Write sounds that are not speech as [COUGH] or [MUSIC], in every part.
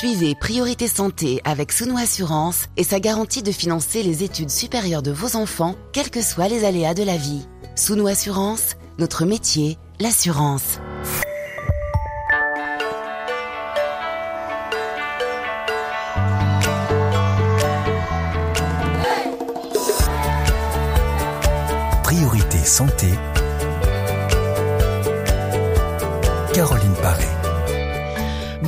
Suivez Priorité Santé avec Sounou Assurance et sa garantie de financer les études supérieures de vos enfants, quels que soient les aléas de la vie. Sounou Assurance, notre métier, l'assurance. Priorité Santé. Caroline Paré.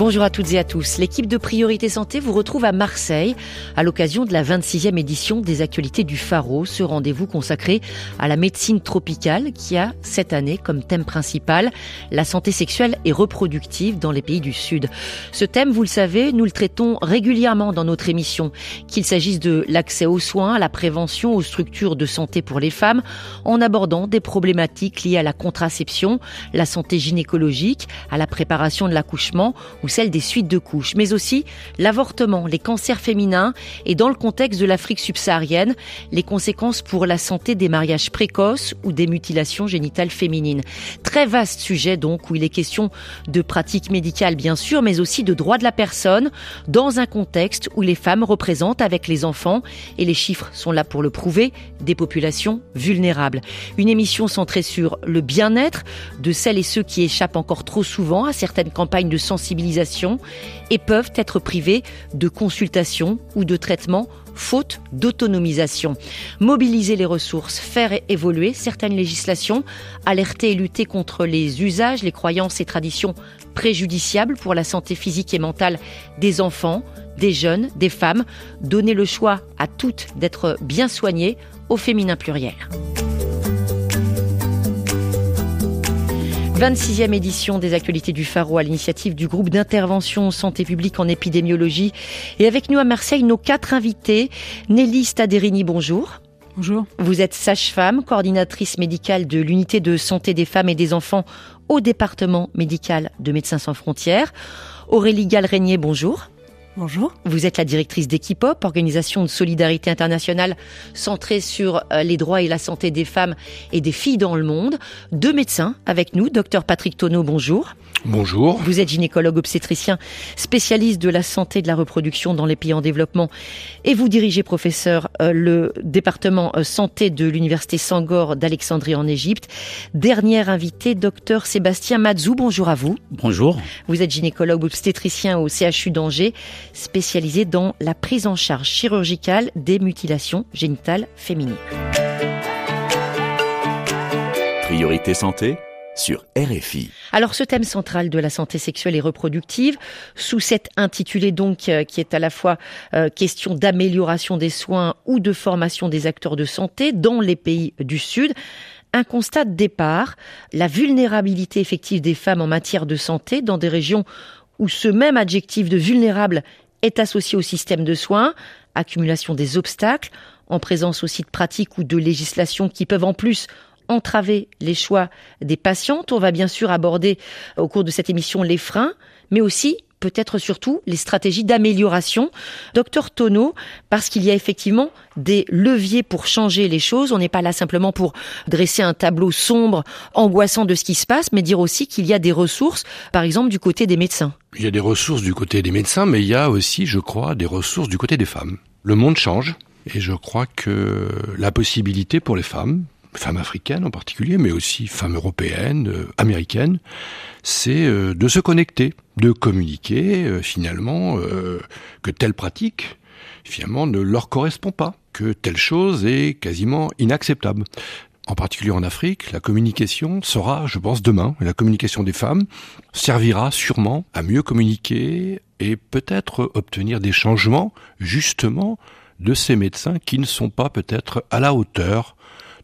Bonjour à toutes et à tous. L'équipe de Priorité Santé vous retrouve à Marseille à l'occasion de la 26e édition des actualités du Pharo, ce rendez-vous consacré à la médecine tropicale qui a cette année comme thème principal la santé sexuelle et reproductive dans les pays du Sud. Ce thème, vous le savez, nous le traitons régulièrement dans notre émission, qu'il s'agisse de l'accès aux soins, à la prévention, aux structures de santé pour les femmes, en abordant des problématiques liées à la contraception, la santé gynécologique, à la préparation de l'accouchement ou celle des suites de couches, mais aussi l'avortement, les cancers féminins et dans le contexte de l'Afrique subsaharienne, les conséquences pour la santé des mariages précoces ou des mutilations génitales féminines. Très vaste sujet donc où il est question de pratiques médicales bien sûr, mais aussi de droits de la personne dans un contexte où les femmes représentent avec les enfants, et les chiffres sont là pour le prouver, des populations vulnérables. Une émission centrée sur le bien-être de celles et ceux qui échappent encore trop souvent à certaines campagnes de sensibilisation et peuvent être privés de consultation ou de traitement faute d'autonomisation. Mobiliser les ressources, faire évoluer certaines législations, alerter et lutter contre les usages, les croyances et traditions préjudiciables pour la santé physique et mentale des enfants, des jeunes, des femmes, donner le choix à toutes d'être bien soignées au féminin pluriel. 26e édition des actualités du Pharo à l'initiative du groupe d'intervention santé publique en épidémiologie. Et avec nous à Marseille, nos quatre invités. Nelly Staderini, bonjour. Bonjour. Vous êtes sage-femme, coordinatrice médicale de l'unité de santé des femmes et des enfants au département médical de Médecins sans frontières. Aurélie Galrenier, bonjour. Bonjour. Vous êtes la directrice d'Equipop, organisation de solidarité internationale centrée sur euh, les droits et la santé des femmes et des filles dans le monde. Deux médecins avec nous, docteur Patrick Tonneau, bonjour. Bonjour. Vous êtes gynécologue obstétricien, spécialiste de la santé et de la reproduction dans les pays en développement et vous dirigez, professeur, euh, le département euh, santé de l'université Sangor d'Alexandrie en Égypte. Dernier invité, docteur Sébastien Mazou, bonjour à vous. Bonjour. Vous êtes gynécologue obstétricien au CHU d'Angers, spécialisé dans la prise en charge chirurgicale des mutilations génitales féminines. Priorité santé sur RFI. Alors ce thème central de la santé sexuelle et reproductive, sous cet intitulé donc euh, qui est à la fois euh, question d'amélioration des soins ou de formation des acteurs de santé dans les pays du Sud, un constat de départ, la vulnérabilité effective des femmes en matière de santé dans des régions où ce même adjectif de vulnérable est associé au système de soins, accumulation des obstacles, en présence aussi de pratiques ou de législations qui peuvent en plus entraver les choix des patientes. On va bien sûr aborder au cours de cette émission les freins, mais aussi peut-être surtout les stratégies d'amélioration. Docteur Tonneau, parce qu'il y a effectivement des leviers pour changer les choses. On n'est pas là simplement pour dresser un tableau sombre, angoissant de ce qui se passe, mais dire aussi qu'il y a des ressources, par exemple du côté des médecins. Il y a des ressources du côté des médecins, mais il y a aussi, je crois, des ressources du côté des femmes. Le monde change. Et je crois que la possibilité pour les femmes, femmes africaines en particulier, mais aussi femmes européennes, euh, américaines, c'est euh, de se connecter, de communiquer euh, finalement que telle pratique finalement ne leur correspond pas, que telle chose est quasiment inacceptable. En particulier en Afrique, la communication sera, je pense, demain. La communication des femmes servira sûrement à mieux communiquer et peut-être obtenir des changements, justement, de ces médecins qui ne sont pas peut-être à la hauteur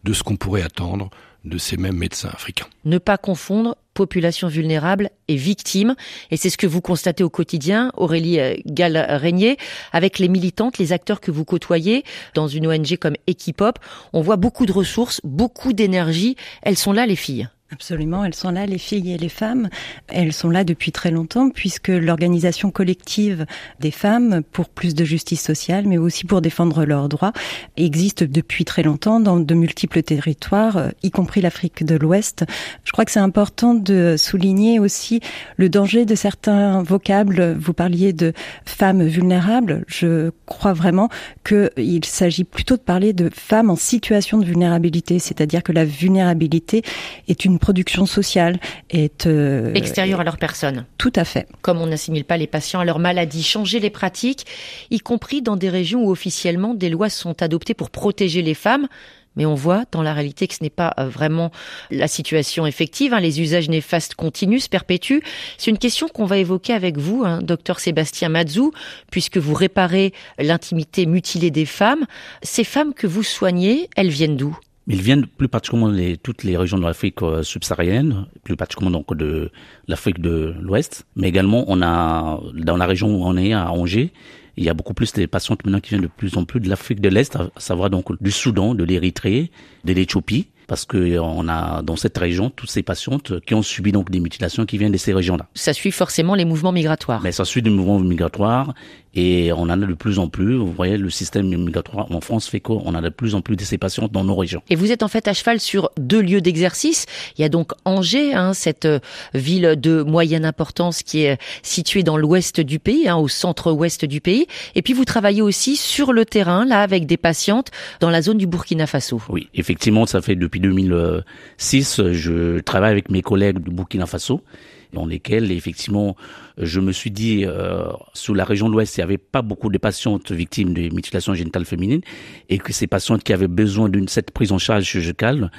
de ce qu'on pourrait attendre de ces mêmes médecins africains. Ne pas confondre population vulnérable et victime. Et c'est ce que vous constatez au quotidien, Aurélie euh, Gall-Régnier, avec les militantes, les acteurs que vous côtoyez dans une ONG comme Equipop. On voit beaucoup de ressources, beaucoup d'énergie. Elles sont là, les filles. Absolument, elles sont là, les filles et les femmes. Elles sont là depuis très longtemps puisque l'organisation collective des femmes pour plus de justice sociale, mais aussi pour défendre leurs droits, existe depuis très longtemps dans de multiples territoires, euh, y compris l'Afrique de l'Ouest. Je crois que c'est important de souligner aussi le danger de certains vocables. Vous parliez de femmes vulnérables. Je crois vraiment qu'il s'agit plutôt de parler de femmes en situation de vulnérabilité, c'est-à-dire que la vulnérabilité est une production sociale est euh, extérieure à leur personne. Tout à fait. Comme on n'assimile pas les patients à leur maladie, changer les pratiques, y compris dans des régions où officiellement des lois sont adoptées pour protéger les femmes. Mais on voit dans la réalité que ce n'est pas euh, vraiment la situation effective. Hein. Les usages néfastes continuent, se perpétuent. C'est une question qu'on va évoquer avec vous, hein, docteur Sébastien Mazou, puisque vous réparez l'intimité mutilée des femmes. Ces femmes que vous soignez, elles viennent d'où? Ils viennent plus particulièrement de toutes les régions de l'Afrique euh, subsaharienne, plus particulièrement donc de l'Afrique de l'Ouest, mais également on a dans la région où on est à Angers, il y a beaucoup plus de patientes maintenant qui viennent de plus en plus de l'Afrique de l'Est, à savoir donc du Soudan, de l'Érythrée, de l'Éthiopie parce que on a dans cette région toutes ces patientes qui ont subi donc des mutilations qui viennent de ces régions-là. Ça suit forcément les mouvements migratoires. Mais ça suit des mouvements migratoires et on en a de plus en plus. Vous voyez, le système migratoire en France fait qu'on a de plus en plus de ces patients dans nos régions. Et vous êtes en fait à cheval sur deux lieux d'exercice. Il y a donc Angers, hein, cette euh, ville de moyenne importance qui est située dans l'ouest du pays, hein, au centre-ouest du pays. Et puis vous travaillez aussi sur le terrain, là, avec des patientes dans la zone du Burkina Faso. Oui, effectivement, ça fait depuis 2006, je travaille avec mes collègues du Burkina Faso dans lesquels effectivement je me suis dit euh, sous la région de l'Ouest il n'y avait pas beaucoup de patientes victimes de mutilation génitale féminine et que ces patientes qui avaient besoin d'une cette prise en charge chirurgicale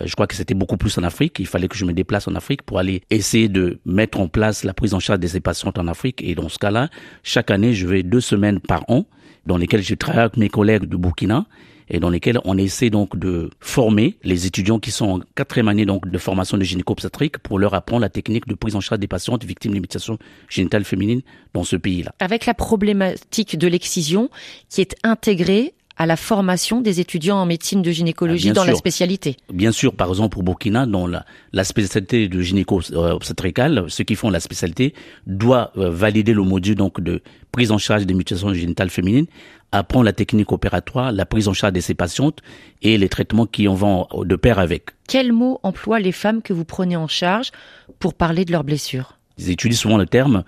euh, je crois que c'était beaucoup plus en Afrique. Il fallait que je me déplace en Afrique pour aller essayer de mettre en place la prise en charge de ces patientes en Afrique. Et dans ce cas-là chaque année je vais deux semaines par an dans lesquelles je travaille avec mes collègues du Burkina et dans lesquels on essaie donc de former les étudiants qui sont en quatrième année donc de formation de gynéco-obstétrique pour leur apprendre la technique de prise en charge des patientes victimes de mutilation génitale féminine dans ce pays-là. Avec la problématique de l'excision qui est intégrée à la formation des étudiants en médecine de gynécologie ah, dans la spécialité. Bien sûr, par exemple pour Burkina, dans la, la spécialité de gynéco-obstétricale, ceux qui font la spécialité doivent euh, valider le module donc de prise en charge des mutations génitales féminines apprend la technique opératoire, la prise en charge de ces patientes et les traitements qui en vont de pair avec. Quels mots emploient les femmes que vous prenez en charge pour parler de leurs blessures? Ils utilisent souvent le terme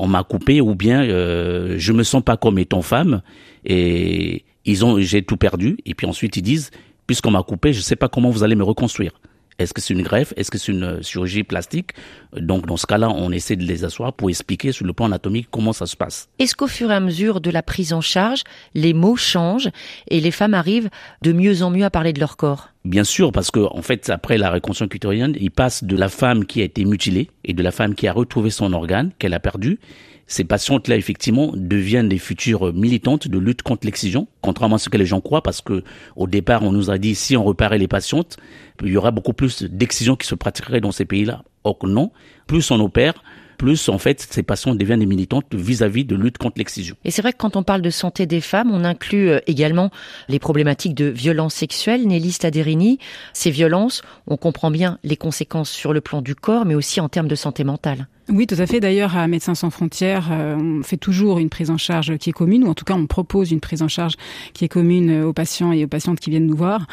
on m'a coupé ou bien euh, je me sens pas comme étant femme et ils ont j'ai tout perdu et puis ensuite ils disent puisqu'on m'a coupé je sais pas comment vous allez me reconstruire. Est-ce que c'est une greffe? Est-ce que c'est une euh, chirurgie plastique? Donc dans ce cas-là, on essaie de les asseoir pour expliquer sur le plan anatomique comment ça se passe. Est-ce qu'au fur et à mesure de la prise en charge, les mots changent et les femmes arrivent de mieux en mieux à parler de leur corps? Bien sûr, parce que en fait, après la reconstruction cutérienne, il passe de la femme qui a été mutilée et de la femme qui a retrouvé son organe qu'elle a perdu ces patientes-là, effectivement, deviennent des futures militantes de lutte contre l'excision, contrairement à ce que les gens croient, parce que au départ, on nous a dit si on repérait les patientes, il y aura beaucoup plus d'excision qui se pratiquerait dans ces pays-là. Or non, plus on opère, plus en fait ces patients deviennent des militantes vis-à-vis de lutte contre l'excision. Et c'est vrai que quand on parle de santé des femmes, on inclut euh, également les problématiques de violences sexuelles. Nelly Staderini, ces violences, on comprend bien les conséquences sur le plan du corps, mais aussi en termes de santé mentale. Oui, tout à fait. D'ailleurs, à Médecins sans frontières, euh, on fait toujours une prise en charge qui est commune, ou en tout cas, on propose une prise en charge qui est commune aux patients et aux patientes qui viennent nous voir,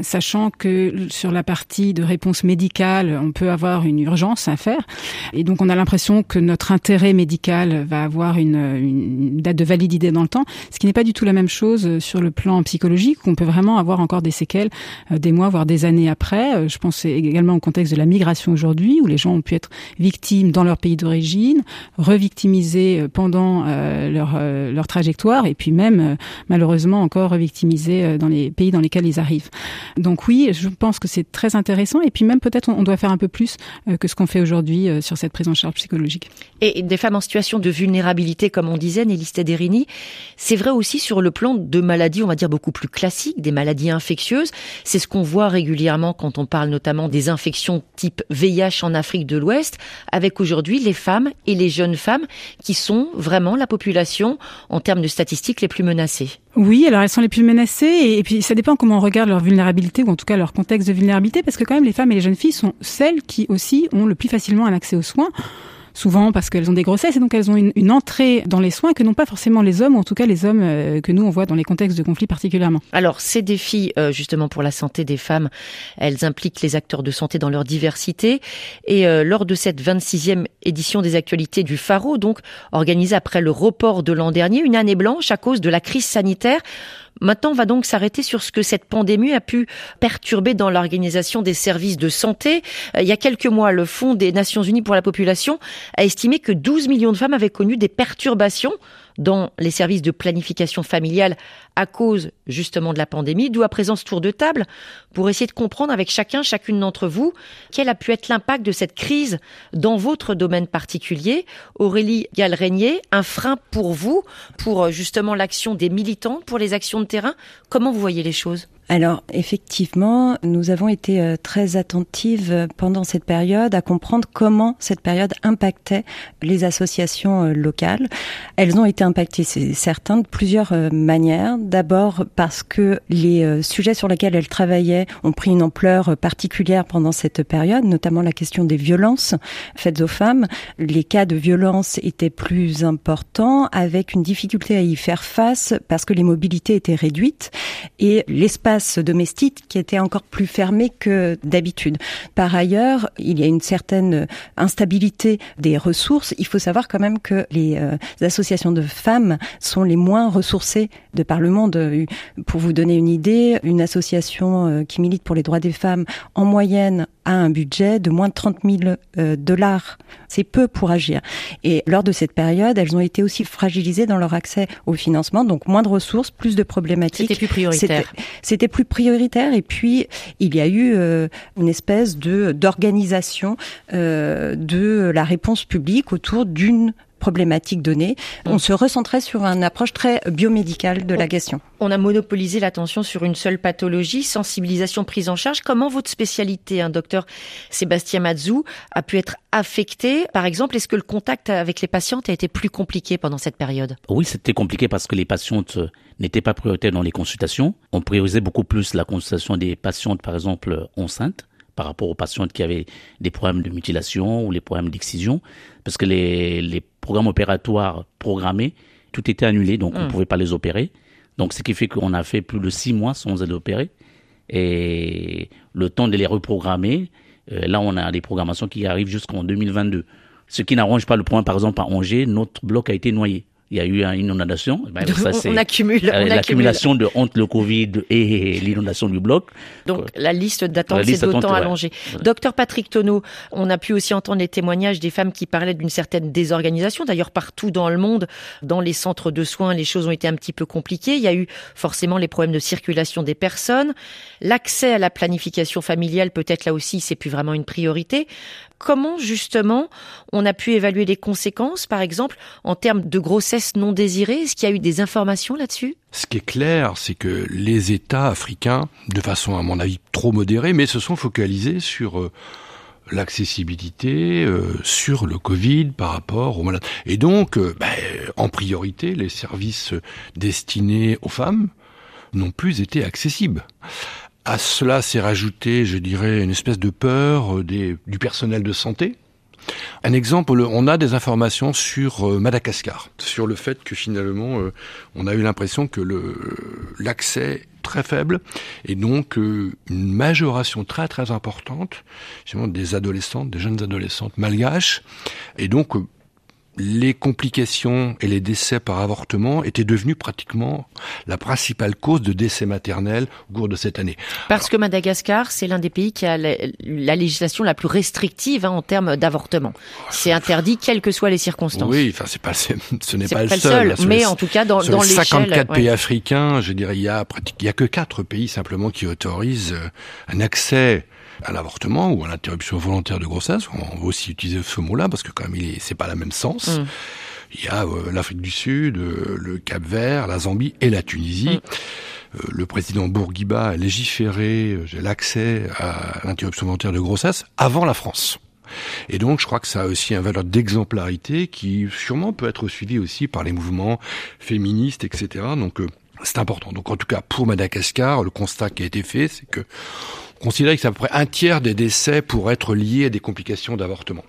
sachant que sur la partie de réponse médicale, on peut avoir une urgence à faire. Et donc, on a l'impression que notre intérêt médical va avoir une, une date de validité dans le temps, ce qui n'est pas du tout la même chose sur le plan psychologique, où on peut vraiment avoir encore des séquelles euh, des mois, voire des années après. Euh, je pense également au contexte de la migration aujourd'hui, où les gens ont pu être victimes dans leur pays d'origine, revictimisés euh, pendant euh, leur, euh, leur trajectoire et puis même malheureusement encore revictimisés dans les pays dans lesquels ils arrivent. Donc oui, je pense que c'est très intéressant et puis même peut-être on doit faire un peu plus que ce qu'on fait aujourd'hui sur cette prise en charge psychologique. Et des femmes en situation de vulnérabilité, comme on disait, Nelly Stederini, c'est vrai aussi sur le plan de maladies, on va dire beaucoup plus classiques, des maladies infectieuses. C'est ce qu'on voit régulièrement quand on parle notamment des infections type VIH en Afrique de l'Ouest, avec aujourd'hui les femmes et les jeunes femmes qui sont vraiment la population en termes de statistiques les plus menacées. Oui, alors elles sont les plus menacées et, puis ça dépend comment on regarde leur vulnérabilité ou en tout cas leur contexte de vulnérabilité parce que quand même les femmes et les jeunes filles sont celles qui aussi ont le plus facilement un accès aux soins souvent parce qu'elles ont des grossesses et donc elles ont une, une entrée dans les soins que n'ont pas forcément les hommes, ou en tout cas les hommes euh, que nous on voit dans les contextes de conflits particulièrement. Alors ces défis euh, justement pour la santé des femmes, elles impliquent les acteurs de santé dans leur diversité et euh, lors de cette 26e édition des actualités du Faro, donc organisée après le report de l'an dernier, une année blanche à cause de la crise sanitaire, Maintenant, on va donc s'arrêter sur ce que cette pandémie a pu perturber dans l'organisation des services de santé. Euh, il y a quelques mois, le Fonds des Nations Unies pour la population a estimé que 12 millions de femmes avaient connu des perturbations dans les services de planification familiale à cause justement de la pandémie, d'où à présent ce tour de table pour essayer de comprendre avec chacun, chacune d'entre vous, quel a pu être l'impact de cette crise dans votre domaine particulier. Aurélie Galrenier, un frein pour vous, pour justement l'action des militants, pour les actions de terrain. Comment vous voyez les choses? Alors effectivement, nous avons été euh, très attentives euh, pendant cette période à comprendre comment cette période impactait les associations euh, locales. Elles ont été impactées, c'est certain, de plusieurs manières. D'abord parce que les sujets sur lesquels elles travaillaient ont pris une ampleur particulière pendant cette période, notamment la question des violences faites aux femmes. Les cas de violence étaient plus importants avec une difficulté à y faire face parce que les mobilités étaient réduites et l'espace domestique qui était encore plus fermé que d'habitude. Par ailleurs, il y a une certaine instabilité des ressources. Il faut savoir quand même que les euh, associations de femmes sont les moins ressourcées de par le monde. Pour vous donner une idée, une association euh, qui milite pour les droits des femmes, en moyenne, a un budget de moins de 30 000 euh, dollars. C'est peu pour agir. Et lors de cette période, elles ont été aussi fragilisées dans leur accès au financement, donc moins de ressources, plus de problématiques. C'était plus prioritaire. C'était plus prioritaire. Et puis, il y a eu euh, une espèce de d'organisation euh, de la réponse publique autour d'une problématique donnée. On se recentrait sur une approche très biomédicale de la question. On a monopolisé l'attention sur une seule pathologie, sensibilisation, prise en charge. Comment votre spécialité, un docteur Sébastien Mazou, a pu être affectée? Par exemple, est-ce que le contact avec les patientes a été plus compliqué pendant cette période? Oui, c'était compliqué parce que les patientes n'étaient pas prioritaires dans les consultations. On priorisait beaucoup plus la consultation des patientes, par exemple, enceintes par rapport aux patientes qui avaient des problèmes de mutilation ou les problèmes d'excision, parce que les, les programmes opératoires programmés, tout était annulé, donc on ne hmm. pouvait pas les opérer. Donc ce qui fait qu'on a fait plus de six mois sans les opérer. Et le temps de les reprogrammer, euh, là on a des programmations qui arrivent jusqu'en 2022. Ce qui n'arrange pas le point, par exemple, à Angers, notre bloc a été noyé il y a eu une inondation. Ben, ça, on, accumule. Euh, l'accumulation de honte, le Covid et l'inondation du bloc. Donc la liste d'attente s'est d'autant allongée. Docteur Patrick Tonneau, on a pu aussi entendre les témoignages des femmes qui parlaient d'une certaine désorganisation. D'ailleurs, partout dans le monde, dans les centres de soins, les choses ont été un petit peu compliquées. Il y a eu forcément les problèmes de circulation des personnes. L'accès à la planification familiale, peut-être là aussi, c'est plus vraiment une priorité comment justement on a pu évaluer les conséquences, par exemple, en termes de grossesse non désirée Est-ce qu'il y a eu des informations là-dessus? Ce qui est clair, c'est que les États africains, de façon à mon avis trop modérée, mais se sont focalisés sur euh, l'accessibilité euh, sur le Covid par rapport aux malades. Et donc, euh, ben, en priorité, les services destinés aux femmes n'ont plus été accessibles. À cela s'est rajouté, je dirais, une espèce de peur des, du personnel de santé. Un exemple, on a des informations sur euh, Madagascar, sur le fait que finalement, euh, on a eu l'impression que l'accès très faible et donc une majoration très très importante des adolescentes, des jeunes adolescentes malgaches. Et donc les complications et les décès par avortement étaient devenus pratiquement la principale cause de décès maternels au cours de cette année. Parce que Madagascar, c'est l'un des pays qui a la, législation la plus restrictive hein, en termes d'avortement. C'est interdit quelles que soient les circonstances. Oui, enfin c'est pas, ce n'est pas, le seul. mais en tout cas dans, dans l'échelle. 54 pays africains, je dirais, il y a il y a que quatre pays simplement qui autorisent euh, un accès à l'avortement ou à l'interruption volontaire de grossesse. On va aussi utiliser ce mot-là parce que quand même, c'est pas la même sens. Mm. Il y a euh, l'Afrique du Sud, euh, le Cap-Vert, la Zambie et la Tunisie. Mm. Euh, le président Bourguiba a légiféré l'accès à l'interruption volontaire de grossesse avant la France. Et donc, je crois que ça a aussi un valeur d'exemplarité qui sûrement peut être suivi aussi par les mouvements féministes, etc. Donc, euh, c'est important. Donc, en tout cas, pour Madagascar, le constat qui a été fait, c'est que on considérait que c'est à peu près un tiers des décès pour être liés à des complications d'avortement.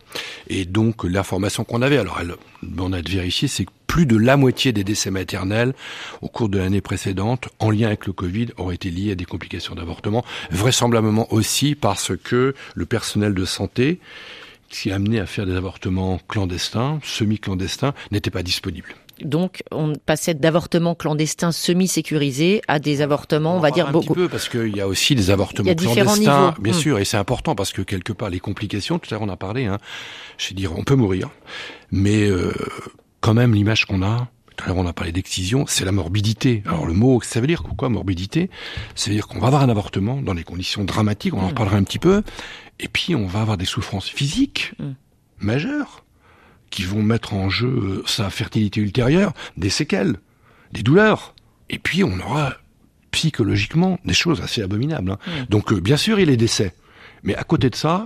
Et donc, l'information qu'on avait, alors elle, on a vérifié, c'est que plus de la moitié des décès maternels au cours de l'année précédente, en lien avec le Covid, auraient été liés à des complications d'avortement, vraisemblablement aussi parce que le personnel de santé, qui est amené à faire des avortements clandestins, semi-clandestins, n'était pas disponible. Donc, on passait d'avortements clandestins semi-sécurisés à des avortements, on, va dire un beaucoup. petit peu parce qu'il y a aussi des avortements clandestins, bien Mm. sûr, et c'est important parce que quelque part les complications, tout à l'heure on a parlé, hein, je veux dire, on peut mourir, mais euh, quand même l'image qu'on a. Tout à l'heure, on a parlé d'excision, c'est la morbidité. Alors, le mot, ça veut dire quoi, morbidité? Ça veut dire qu'on va avoir un avortement dans des conditions dramatiques, on en Mm. reparlera un petit peu, et puis on va avoir des souffrances physiques Mm. majeures qui vont mettre en jeu euh, sa fertilité ultérieure, des séquelles, des douleurs. Et puis on aura psychologiquement des choses assez abominables. hein. Mm. Donc euh, bien sûr il y a les décès. Mais à côté de ça,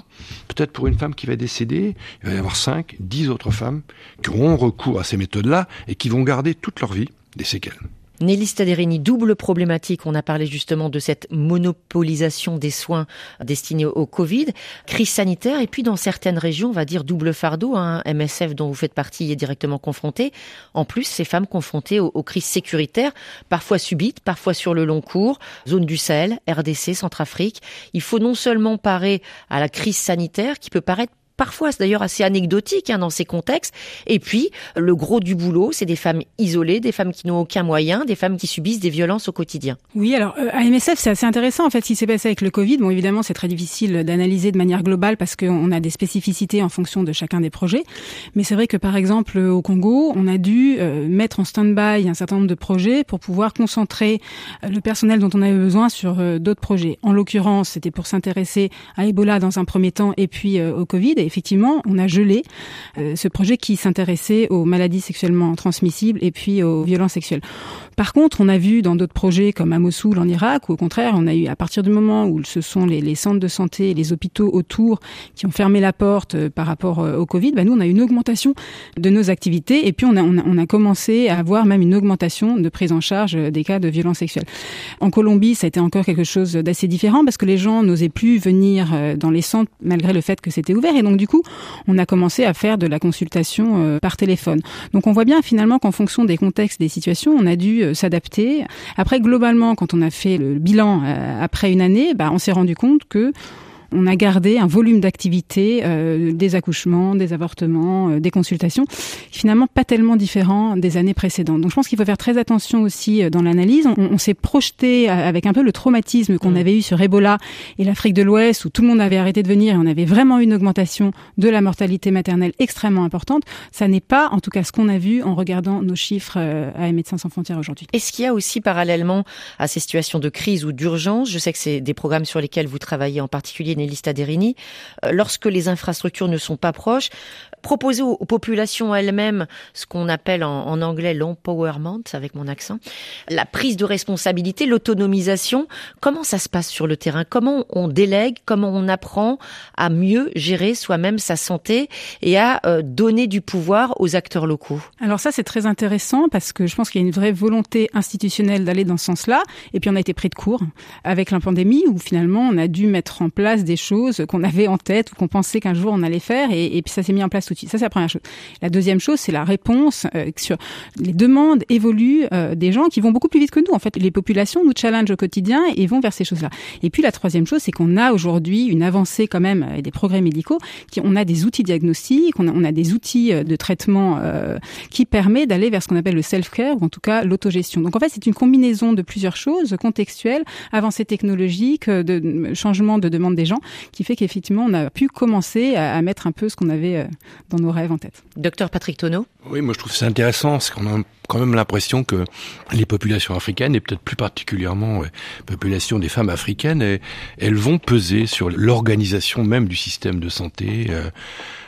peut-être pour une femme qui va décéder, il va y avoir 5, 10 autres femmes qui auront recours à ces méthodes-là et qui vont garder toute leur vie des séquelles. Nelly Staderini, double problématique. On a parlé justement de cette monopolisation des soins destinés au Covid, crise sanitaire, et puis dans certaines régions, on va dire double fardeau. Hein, MSF dont vous faites partie est directement confronté. En plus, ces femmes confrontées aux, aux crises sécuritaires, parfois subites, parfois sur le long cours, zone du Sahel, RDC, Centrafrique. Il faut non seulement parer à la crise sanitaire qui peut paraître parfois c'est d'ailleurs assez anecdotique hein, dans ces contextes. Et puis, le gros du boulot, c'est des femmes isolées, des femmes qui n'ont aucun moyen, des femmes qui subissent des violences au quotidien. Oui, alors euh, à MSF, c'est assez intéressant en fait ce qui s'est passé avec le Covid. Bon, évidemment, c'est très difficile d'analyser de manière globale parce qu'on a des spécificités en fonction de chacun des projets. Mais c'est vrai que par exemple au Congo, on a dû euh, mettre en stand-by un certain nombre de projets pour pouvoir concentrer euh, le personnel dont on avait besoin sur euh, d'autres projets. En l'occurrence, c'était pour s'intéresser à Ebola dans un premier temps et puis euh, au Covid. Effectivement, on a gelé euh, ce projet qui s'intéressait aux maladies sexuellement transmissibles et puis aux violences sexuelles. Par contre, on a vu dans d'autres projets comme à Mossoul en Irak, où au contraire, on a eu à partir du moment où ce sont les, centres de santé et les hôpitaux autour qui ont fermé la porte euh, par rapport euh, au Covid, bah nous on a eu une augmentation de nos activités et puis on a, on a, commencé à avoir même une augmentation de prise en charge des cas de violences sexuelles. En Colombie, ça a été encore quelque chose d'assez différent parce que les gens n'osaient plus venir dans les centres malgré le fait que c'était ouvert et donc du coup, on a commencé à faire de la consultation euh, par téléphone. Donc on voit bien finalement qu'en fonction des contextes, des situations, on a dû euh, s'adapter. Après, globalement, quand on a fait le bilan euh, après une année, bah, on s'est rendu compte que on a gardé un volume d'activité, euh, des accouchements, des avortements, euh, des consultations, finalement pas tellement différent des années précédentes. Donc je pense qu'il faut faire très attention aussi euh, dans l'analyse. On, on s'est projeté euh, avec un peu le traumatisme qu'on avait eu sur Ebola et l'Afrique de l'Ouest, où tout le monde avait arrêté de venir et on avait vraiment eu une augmentation de la mortalité maternelle extrêmement importante. Ça n'est pas, en tout cas, ce qu'on a vu en regardant nos chiffres euh, à Médecins sans frontières aujourd'hui. Est-ce qu'il y a aussi parallèlement à ces situations de crise ou d'urgence, je sais que c'est des programmes sur lesquels vous travaillez en particulier, Nelly euh, lorsque les infrastructures ne sont pas proches, proposer aux, populations elles-mêmes ce qu'on appelle en, en anglais l'empowerment, avec mon accent, la prise de responsabilité, l'autonomisation. Comment ça se passe sur le terrain? Comment on délègue? Comment on apprend à mieux gérer soi-même sa santé et à euh, donner du pouvoir aux acteurs locaux? Alors ça, c'est très intéressant parce que je pense qu'il y a une vraie volonté institutionnelle d'aller dans ce sens-là. Et puis on a été pris de court avec la pandémie où finalement on a dû mettre en place des choses qu'on avait en tête ou qu'on pensait qu'un jour on allait faire et puis ça s'est mis en place Ça, c'est la première chose. La deuxième chose, c'est la réponse euh, sur les demandes évoluent euh, des gens qui vont beaucoup plus vite que nous. En fait, les populations nous challengent au quotidien et vont vers ces choses-là. Et puis la troisième chose, c'est qu'on a aujourd'hui une avancée quand même et des progrès médicaux. Qui, on a des outils diagnostiques, on a, on a des outils euh, de traitement euh, qui permet d'aller vers ce qu'on appelle le self-care ou en tout cas l'autogestion. Donc en fait, c'est une combinaison de plusieurs choses contextuelles, avancées technologiques, euh, de, changement de demande des gens, qui fait qu'effectivement, on a pu commencer à, à mettre un peu ce qu'on avait euh, dans nos rêves en tête. Docteur Patrick Tonneau Oui, moi je trouve ça intéressant, parce qu'on a quand même l'impression que les populations africaines, et peut-être plus particulièrement ouais, population des femmes africaines, elles, vont peser sur l'organisation même du système de santé. Euh,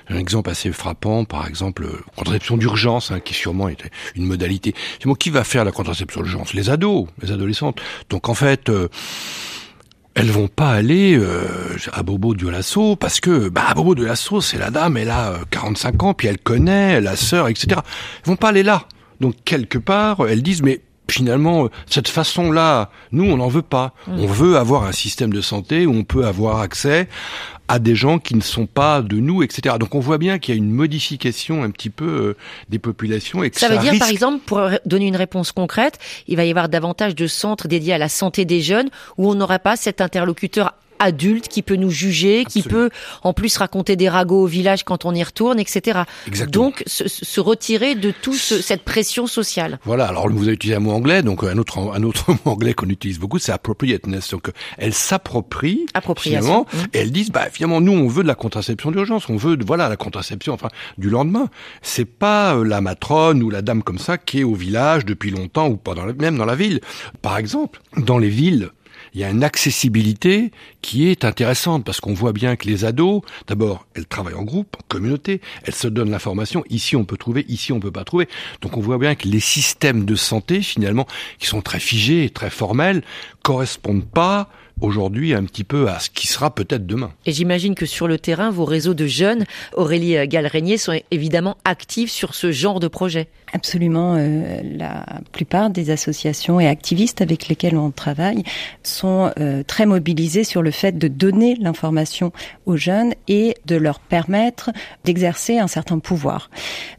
un exemple assez frappant, par exemple, euh, contraception d'urgence, hein, qui sûrement était une modalité. C'est qui va faire la contraception d'urgence? Les ados, les adolescentes. Donc en fait, euh, elles vont pas aller euh, à Bobo de Lasso parce que bah Bobo de Lasso c'est la dame elle a 45 ans puis elle connaît la sœur etc elles vont pas aller là donc quelque part elles disent mais finalement, cette façon-là, nous, on n'en veut pas. Mm. On veut avoir un système de santé où on peut avoir accès à des gens qui ne sont pas de nous, etc. Donc on voit bien qu'il y a une modification un petit peu euh, des populations. Et que ça, ça veut dire, risque... par exemple, pour donner une réponse concrète, il va y avoir davantage de centres dédiés à la santé des jeunes où on n'aura pas cet interlocuteur adulte qui peut nous juger, qui peut en plus raconter des ragots au village quand on y retourne, etc. Exactement. Donc se, se retirer de toute cette pression sociale. Voilà. Alors vous avez utilisé un mot anglais, donc un autre un autre [LAUGHS] mot anglais qu'on utilise beaucoup, c'est appropriateness. Donc elles s'approprient finalement Mmh. et elles disent bah finalement nous on veut de la contraception d'urgence, on veut de, voilà la contraception enfin du lendemain. C'est pas euh, la matrone ou la dame comme ça qui est au village depuis longtemps ou pas dans la, même dans la ville. Par exemple, dans les villes il y a une accessibilité qui est intéressante parce qu'on voit bien que les ados, d'abord, elles travaillent en groupe, en communauté, elles se donnent l'information. Ici, on peut trouver, ici, on peut pas trouver. Donc, on voit bien que les systèmes de santé, finalement, qui sont très figés, très formels, correspondent pas aujourd'hui un petit peu à ce qui sera peut-être demain. Et j'imagine que sur le terrain, vos réseaux de jeunes, Aurélie Galrenier, sont évidemment actifs sur ce genre de projet. Absolument. Euh, la plupart des associations et activistes avec lesquels on travaille sont euh, très mobilisés sur le fait de donner l'information aux jeunes et de leur permettre d'exercer un certain pouvoir.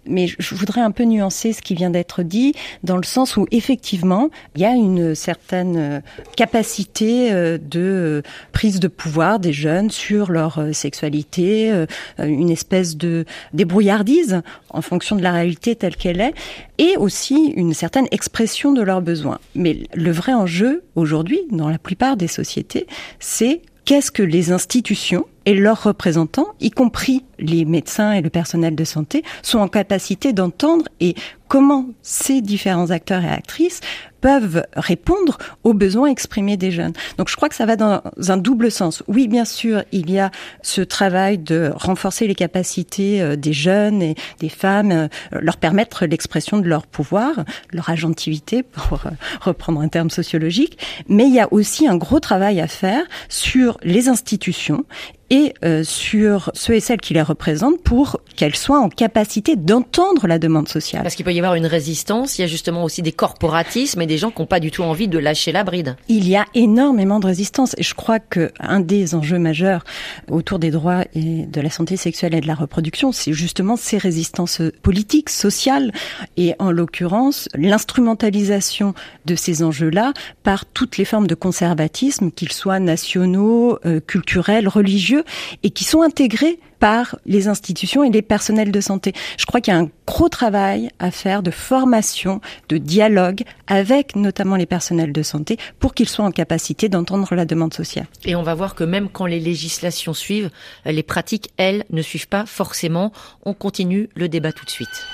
Mais je voudrais un peu nuancer ce qui vient d'être dit dans le sens où effectivement, il y a une certaine capacité euh, de prise de pouvoir des jeunes sur leur euh, sexualité, euh, une espèce de débrouillardise en fonction de la réalité telle qu'elle est, et aussi une certaine expression de leurs besoins. Mais le vrai enjeu aujourd'hui, dans la plupart des sociétés, c'est qu'est-ce que les institutions et leurs représentants, y compris les médecins et le personnel de santé, sont en capacité d'entendre et comment ces différents acteurs et actrices peuvent répondre aux besoins exprimés des jeunes. Donc je crois que ça va dans un double sens. Oui, bien sûr, il y a ce travail de renforcer les capacités des jeunes et des femmes, leur permettre l'expression de leur pouvoir, leur agentivité, [LAUGHS] pour reprendre un terme sociologique, mais il y a aussi un gros travail à faire sur les institutions et euh, sur ceux et celles qui les représentent pour qu'elles soient en capacité d'entendre la demande sociale. Parce qu'il peut y avoir une résistance, il y a justement aussi des corporatismes et des gens qui n'ont pas du tout envie de lâcher la bride. Il y a énormément de résistance et je crois que un des enjeux majeurs autour des droits et de la santé sexuelle et de la reproduction, c'est justement ces résistances politiques, sociales et en l'occurrence l'instrumentalisation de ces enjeux-là par toutes les formes de conservatisme, qu'ils soient nationaux, euh, culturels, religieux et qui sont intégrés par les institutions et les personnels de santé. Je crois qu'il y a un gros travail à faire de formation, de dialogue avec notamment les personnels de santé pour qu'ils soient en capacité d'entendre la demande sociale. Et on va voir que même quand les législations suivent, les pratiques, elles, ne suivent pas forcément. On continue le débat tout de suite.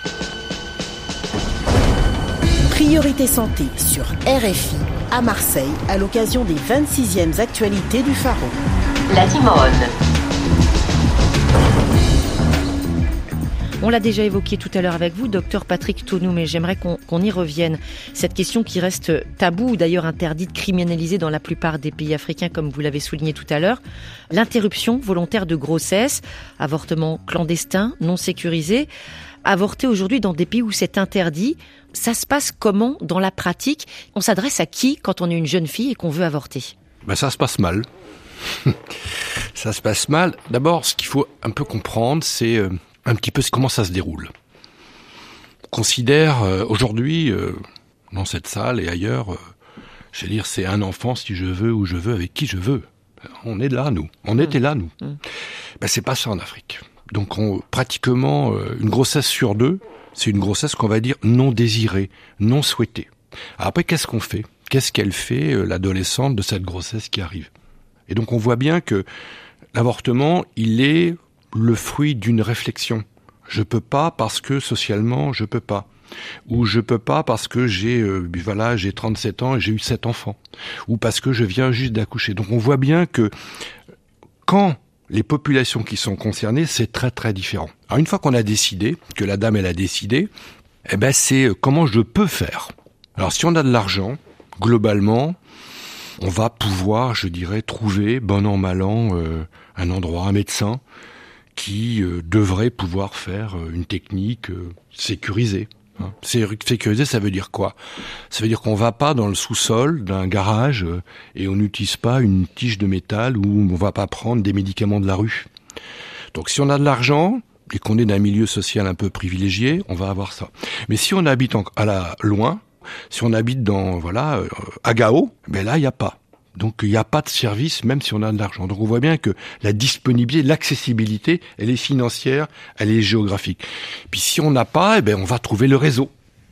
Priorité santé sur RFI à Marseille à l'occasion des 26e actualités du Pharaon. La Simone. On l'a déjà évoqué tout à l'heure avec vous, docteur Patrick Tonou, mais j'aimerais qu'on qu y revienne. Cette question qui reste taboue, d'ailleurs interdite, criminalisée dans la plupart des pays africains, comme vous l'avez souligné tout à l'heure. L'interruption volontaire de grossesse, avortement clandestin, non sécurisé, avorter aujourd'hui dans des pays où c'est interdit. Ça se passe comment dans la pratique? On s'adresse à qui quand on est une jeune fille et qu'on veut avorter? Ben, Ça se passe mal. [LAUGHS] ça se passe mal. D'abord, ce qu'il faut un peu comprendre, c'est euh, un petit peu comment ça se déroule. On considère euh, aujourd'hui, euh, dans cette salle et ailleurs, je veux dire, c'est un enfant si je veux ou je veux avec qui je veux. On est là, nous. On mmh. était là, nous. Mmh. Ben, c'est pas ça en Afrique. Donc, on, pratiquement une grossesse sur deux, c'est une grossesse qu'on va dire non désirée, non souhaitée. Après, qu'est-ce qu'on fait? Qu'est-ce qu'elle fait, l'adolescente, de cette grossesse qui arrive? Et donc, on voit bien que l'avortement, il est le fruit d'une réflexion. Je peux pas parce que socialement je peux pas. Ou je peux pas parce que j'ai euh, voilà, j'ai 37 ans et j'ai eu 7 enfants. Ou parce que je viens juste d'accoucher. Donc on voit bien que quand les populations qui sont concernées, c'est très très différent. Alors une fois qu'on a décidé, que la dame elle a décidé, eh ben c'est comment je peux faire. Alors si on a de l'argent, globalement, on va pouvoir, je dirais, trouver, bon an, mal an, euh, un endroit, un médecin qui euh, devrait pouvoir faire euh, une technique sécurisée. Hein. Sécurisé, ça veut dire quoi? Ça veut dire qu'on va pas dans le sous-sol d'un garage et on n'utilise pas une tige de métal ou on va pas prendre des médicaments de la rue. Donc si on a de l'argent et qu'on est d'un milieu social un peu privilégié, on va avoir ça. Mais si on habite à la loin, si on habite dans voilà à Gao, ben là il n'y a pas. Donc il n'y a pas de service même si on a de l'argent. Donc on voit bien que la disponibilité, l'accessibilité, elle est financière, elle est géographique. Puis si on n'a pas, eh ben on va trouver le réseau.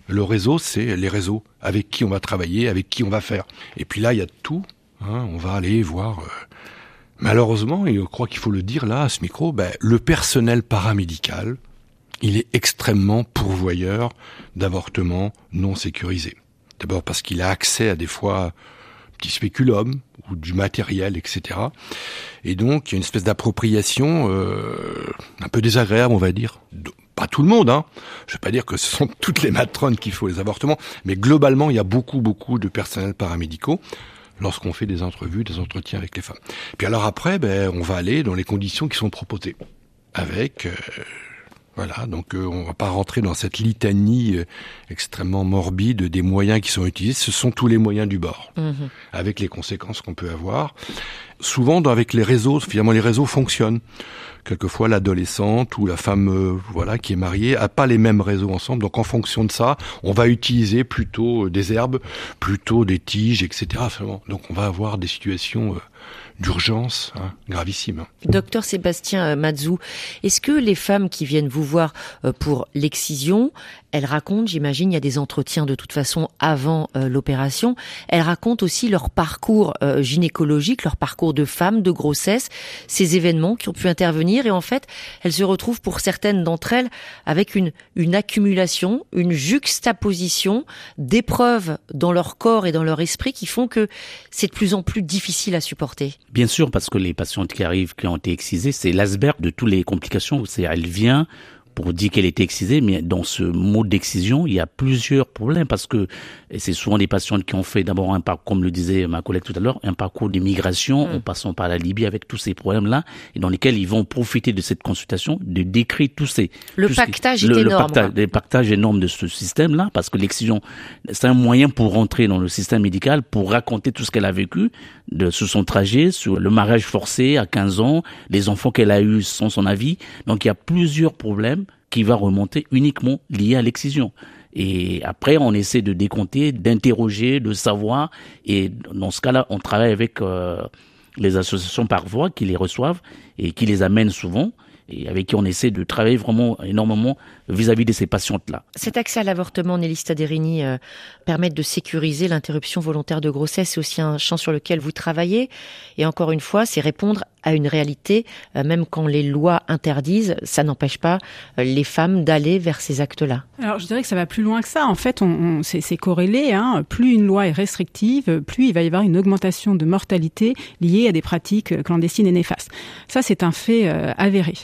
Le réseau, c'est les réseaux avec qui on va travailler, avec qui on va faire. Et puis là, il y a tout. Hein, on va aller voir. Euh, malheureusement, et je crois qu'il faut le dire là à ce micro, ben, le personnel paramédical, il est extrêmement pourvoyeur d'avortements non sécurisés. D'abord parce qu'il a accès à des fois petit spéculum ou du matériel, etc. Et donc il y a une espèce d'appropriation euh, un peu désagréable, on va dire. pas tout le monde, hein. Je vais pas dire que ce sont [LAUGHS] toutes les matrones qui font les avortements, mais globalement il y a beaucoup beaucoup de personnels paramédicaux lorsqu'on fait des entrevues, des entretiens avec les femmes. Puis alors après, ben, on va aller dans les conditions qui sont proposées, avec euh, voilà, donc euh, on va pas rentrer dans cette litanie euh, extrêmement morbide des moyens qui sont utilisés. Ce sont tous les moyens du bord, mhm. avec les conséquences qu'on peut avoir. Souvent, avec les réseaux, finalement, les réseaux fonctionnent. Quelquefois, l'adolescente ou la femme, euh, voilà, qui est mariée, a pas les mêmes réseaux ensemble. Donc, en fonction de ça, on va utiliser plutôt des herbes, plutôt des tiges, etc. Donc, on va avoir des situations d'urgence hein, gravissime. Docteur Sébastien euh, Mazou, est-ce que les femmes qui viennent vous voir euh, pour l'excision, elles racontent, j'imagine, il y a des entretiens de toute façon avant euh, l'opération, elles racontent aussi leur parcours gynécologique, leur parcours de femme, de grossesse, ces événements qui ont pu intervenir et en fait, elles se retrouvent pour certaines d'entre elles avec une, une accumulation, une juxtaposition d'épreuves dans leur corps et dans leur esprit qui font que c'est de plus en plus difficile à supporter. Bien sûr, parce que les patientes qui arrivent, qui ont été excisées, c'est l'iceberg de toutes les complications. C'est, elle vient pour dire qu'elle était excisée, mais dans ce mot d'excision, il y a plusieurs problèmes parce que c'est souvent des patientes qui ont fait d'abord un parcours, comme le disait ma collègue tout à l'heure, un parcours d'immigration mm. en passant par la Libye avec tous ces problèmes-là et dans lesquels ils vont profiter de cette consultation de décrire tous ces... Le pactage est énorme. Le pactage, énorme de ce système-là parce que l'excision, c'est un moyen pour rentrer dans le système médical, pour raconter tout ce qu'elle a vécu de, sur son trajet, sur le mariage forcé à 15 ans, les enfants qu'elle a eus sans son avis. Donc il y a plusieurs problèmes qui va remonter uniquement lié à l'excision. Et après, on essaie de décompter, d'interroger, de savoir. Et dans ce cas-là, on travaille avec euh, les associations par voie qui les reçoivent et qui les amènent souvent et avec qui on essaie de travailler vraiment énormément vis-à-vis de ces patientes-là. Cet accès à l'avortement, Nelly Staderini, euh, permet de sécuriser l'interruption volontaire de grossesse. C'est aussi un champ sur lequel vous travaillez. Et encore une fois, c'est répondre à une réalité, euh, même quand les lois interdisent, ça n'empêche pas euh, les femmes d'aller vers ces actes-là. Alors je dirais que ça va plus loin que ça. En fait, c'est corrélé. Hein. Plus une loi est restrictive, plus il va y avoir une augmentation de mortalité liée à des pratiques clandestines et néfastes. Ça, c'est un fait avéré.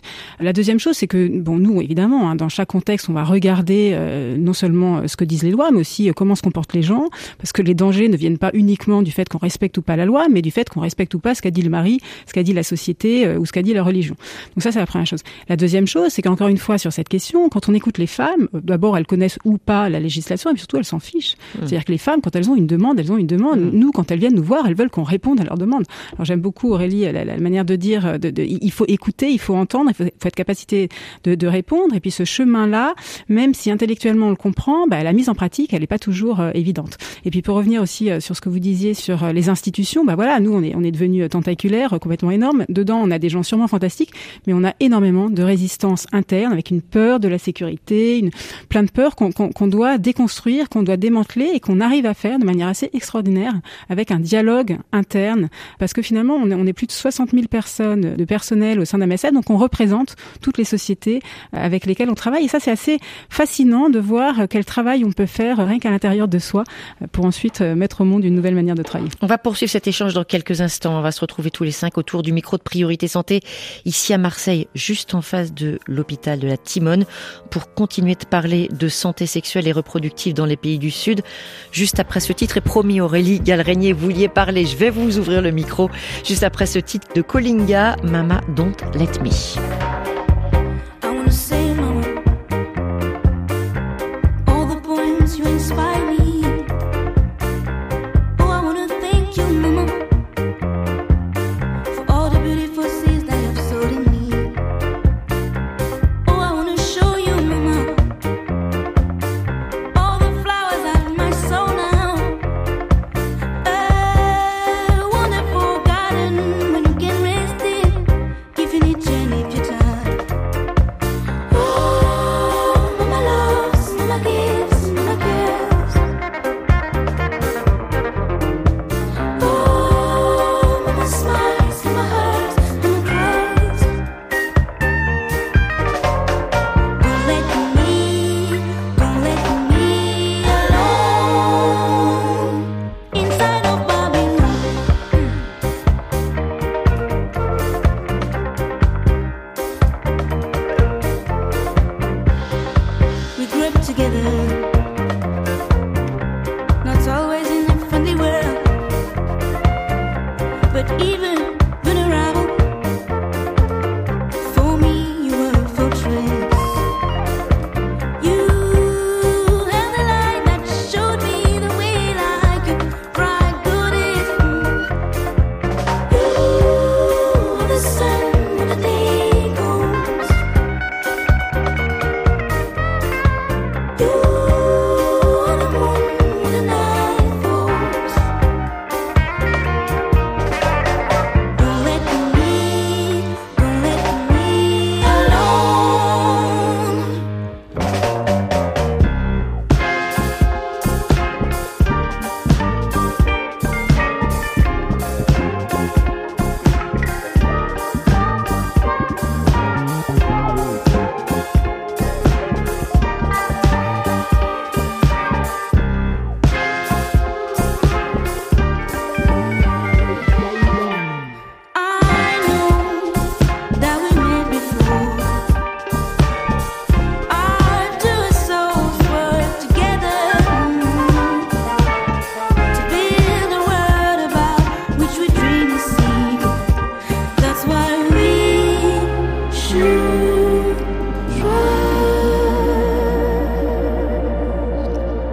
La deuxième chose, c'est que bon, nous, évidemment, hein, dans chaque contexte, on va regarder euh, non seulement euh, ce que disent les lois, mais aussi euh, comment se comportent les gens, parce que les dangers ne viennent pas uniquement du fait qu'on respecte ou pas la loi, mais du fait qu'on respecte ou pas ce qu'a dit le mari, ce qu'a dit la société ou ce qu'a dit la religion. Donc ça, c'est la première chose. La deuxième chose, c'est qu'encore une fois sur cette question, quand on écoute les femmes, d'abord elles connaissent ou pas la législation, et surtout elles s'en fichent. Mmh. C'est-à-dire que les femmes, quand elles ont une demande, elles ont une demande. Mmh. Nous, quand elles viennent nous voir, elles veulent qu'on réponde à leur demande. Alors j'aime beaucoup Aurélie la, manière de dire, de, de, il faut écouter, il faut entendre, il faut, faut être capacité de, de répondre. Et puis ce chemin là même si intellectuellement on le comprend, bah, la mise en pratique, elle n'est pas toujours euh, évidente. Et puis pour revenir aussi euh, sur ce que vous disiez sur euh, les institutions, bah voilà, nous on est on est devenu tentaculaire, complètement Dedans, on a des gens sûrement fantastiques, mais on a énormément de résistance interne, avec une peur de la sécurité, une plein de peurs qu'on doit déconstruire, qu'on doit démanteler et qu'on arrive à faire de manière assez extraordinaire avec un dialogue interne, parce que finalement on est, on est plus de 60 000 personnes de personnel au sein d'AMSA, donc on représente toutes les sociétés avec lesquelles on travaille, et ça c'est assez fascinant de voir quel travail on peut faire rien qu'à l'intérieur de soi pour ensuite mettre au monde une nouvelle manière de travailler. On va poursuivre cet échange dans quelques instants. On va se retrouver tous les cinq autour du micro micro de Priorité Santé, ici à Marseille, juste en face de l'hôpital de la Timone, pour continuer de parler de santé sexuelle et reproductive dans les pays du Sud. Juste après ce titre, et promis Aurélie Galrenier, vous vouliez parler, je vais vous ouvrir le micro, juste après ce titre de Kolinga, Mama Don't Let Me.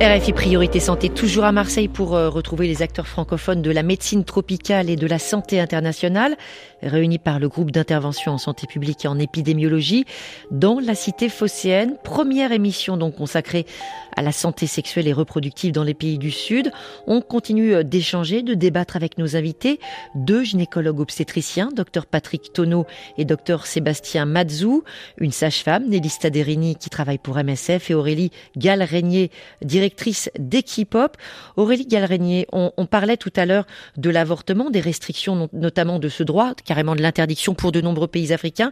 RFI Priorité Santé, toujours à Marseille pour euh, retrouver les acteurs francophones de la médecine tropicale et de la santé internationale, réunis par le groupe d'intervention en santé publique et en épidémiologie dans la cité phocéenne. Première émission donc consacrée à la santé sexuelle et reproductive dans les pays du Sud. On continue euh, d'échanger, de débattre avec nos invités, deux gynécologues obstétriciens, Dr Patrick Tonneau et Dr Sébastien Mazou, une sage-femme, Nélista Derini, qui travaille pour MSF, et Aurélie Gall-Régnier, directrice d'Equipop. Aurélie Gall-Régnier, on, on, parlait tout à l'heure de l'avortement, des restrictions notamment de ce droit, carrément de l'interdiction pour de nombreux pays africains.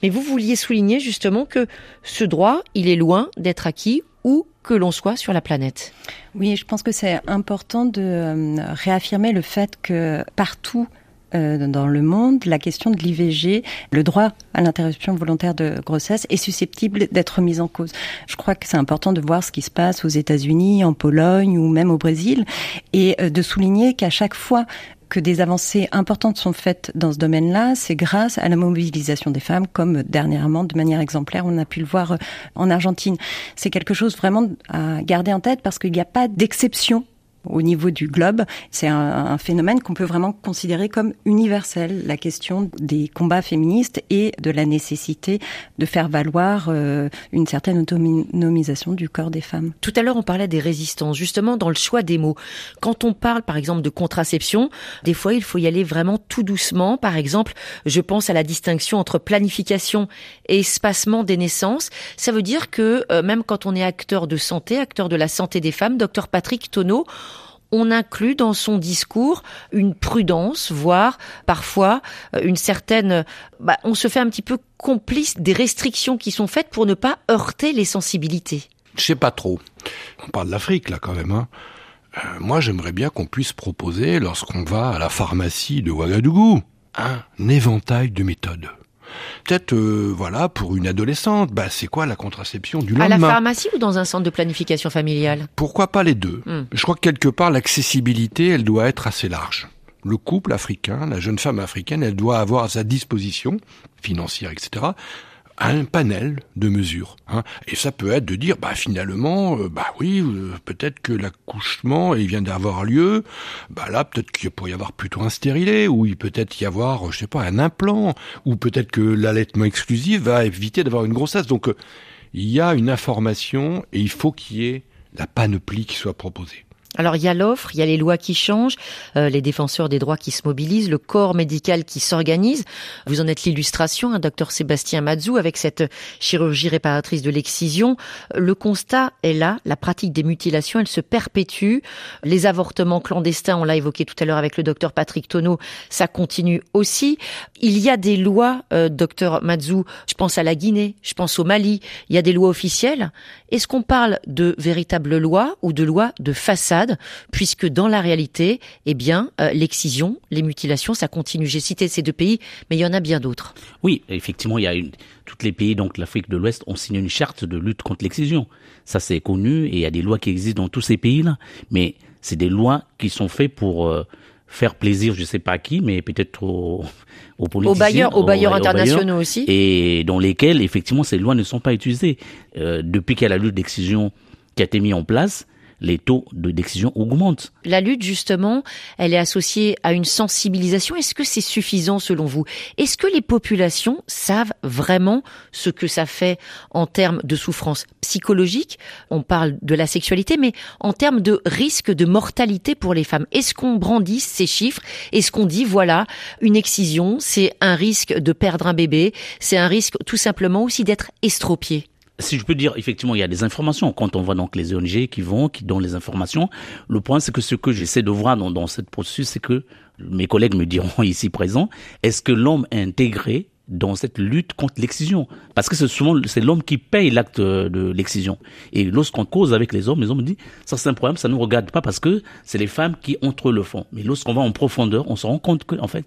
Mais vous vouliez souligner justement que ce droit, il est loin d'être acquis ou que l'on soit sur la planète. Oui, je pense que c'est important de euh, réaffirmer le fait que partout euh, dans le monde, la question de l'IVG, le droit à l'interruption volontaire de grossesse est susceptible d'être mise en cause. Je crois que c'est important de voir ce qui se passe aux États-Unis, en Pologne ou même au Brésil et euh, de souligner qu'à chaque fois que des avancées importantes sont faites dans ce domaine-là, c'est grâce à la mobilisation des femmes, comme dernièrement, de manière exemplaire, on a pu le voir euh, en Argentine. C'est quelque chose vraiment à garder en tête parce qu'il n'y a pas d'exception au niveau du globe. C'est un, phénomène qu'on peut vraiment considérer comme universel, la question des combats féministes et de la nécessité de faire valoir euh, une certaine autonomisation du corps des femmes. Tout à l'heure, on parlait des résistances, justement dans le choix des mots. Quand on parle, par exemple, de contraception, des fois, il faut y aller vraiment tout doucement. Par exemple, je pense à la distinction entre planification et espacement des naissances. Ça veut dire que euh, même quand on est acteur de santé, acteur de la santé des femmes, docteur Patrick Tonneau, on inclut dans son discours une prudence, voire parfois euh, une certaine... Bah, on se fait un petit peu complice des restrictions qui sont faites pour ne pas heurter les sensibilités. Je sais pas trop. On parle de l'Afrique là quand même. Hein. Euh, moi j'aimerais bien qu'on puisse proposer lorsqu'on va à la pharmacie de Ouagadougou, un éventail de méthodes. Peut-être, euh, voilà, pour une adolescente, bah, c'est quoi la contraception du lendemain À la pharmacie ou dans un centre de planification familiale? Pourquoi pas les deux? Hmm. Je crois que quelque part, l'accessibilité, elle doit être assez large. Le couple africain, la jeune femme africaine, elle doit avoir à sa disposition, financière, etc., un panel de mesures. hein. Et ça peut être de dire, bah finalement, euh, bah oui, euh, peut-être que l'accouchement, il vient d'avoir lieu, bah là, peut-être qu'il pourrait y avoir plutôt un stérilet, ou il peut être y avoir, je sais pas, un implant, ou peut-être que l'allaitement exclusif va éviter d'avoir une grossesse. Donc, euh, il y a une information et il faut qu'il y ait la panoplie qui soit proposée. Alors il y a l'offre, il y a les lois qui changent, euh, les défenseurs des droits qui se mobilisent, le corps médical qui s'organise. Vous en êtes l'illustration, un docteur Sébastien Mazou, avec cette chirurgie réparatrice de l'excision. Le constat est là, la pratique des mutilations, elle se perpétue. Les avortements clandestins, on l'a évoqué tout à l'heure avec le docteur Patrick Tonneau, ça continue aussi. Il y a des lois, euh, docteur Mazou, je pense à la Guinée, je pense au Mali, il y a des lois officielles. Est-ce qu'on parle de véritables lois ou de lois de façade? Puisque dans la réalité, eh bien, euh, l'excision, les mutilations, ça continue. J'ai cité ces deux pays, mais il y en a bien d'autres. Oui, effectivement, il y a une, tous les pays, donc l'Afrique de l'Ouest, ont signé une charte de lutte contre l'excision. Ça, c'est connu et il y a des lois qui existent dans tous ces pays-là. Mais c'est des lois qui sont faites pour euh, faire plaisir, je sais pas à qui, mais peut-être aux, aux politiciens. Aux bailleurs, aux bailleurs aux internationaux aussi. Et dans lesquels, effectivement, ces lois ne sont pas utilisées. Euh, depuis qu'il y a la lutte d'excision qui a été mise en place, les taux de d'excision augmentent. La lutte, justement, elle est associée à une sensibilisation. Est-ce que c'est suffisant selon vous? Est-ce que les populations savent vraiment ce que ça fait en termes de souffrance psychologique? On parle de la sexualité, mais en termes de risque de mortalité pour les femmes. Est-ce qu'on brandit ces chiffres? Est-ce qu'on dit, voilà, une excision, c'est un risque de perdre un bébé, c'est un risque tout simplement aussi d'être estropié? Si je peux dire, effectivement, il y a des informations. Quand on voit donc les ONG qui vont, qui donnent les informations, le point, c'est que ce que j'essaie de voir dans, dans cette processus, c'est que mes collègues me diront [LAUGHS] ici présents, est-ce que l'homme est intégré dans cette lutte contre l'excision Parce que c'est souvent c'est l'homme qui paye l'acte de l'excision. Et lorsqu'on cause avec les hommes, les hommes disent ça c'est un problème, ça ne nous regarde pas parce que c'est les femmes qui entrent le fond. Mais lorsqu'on va en profondeur, on se rend compte que en fait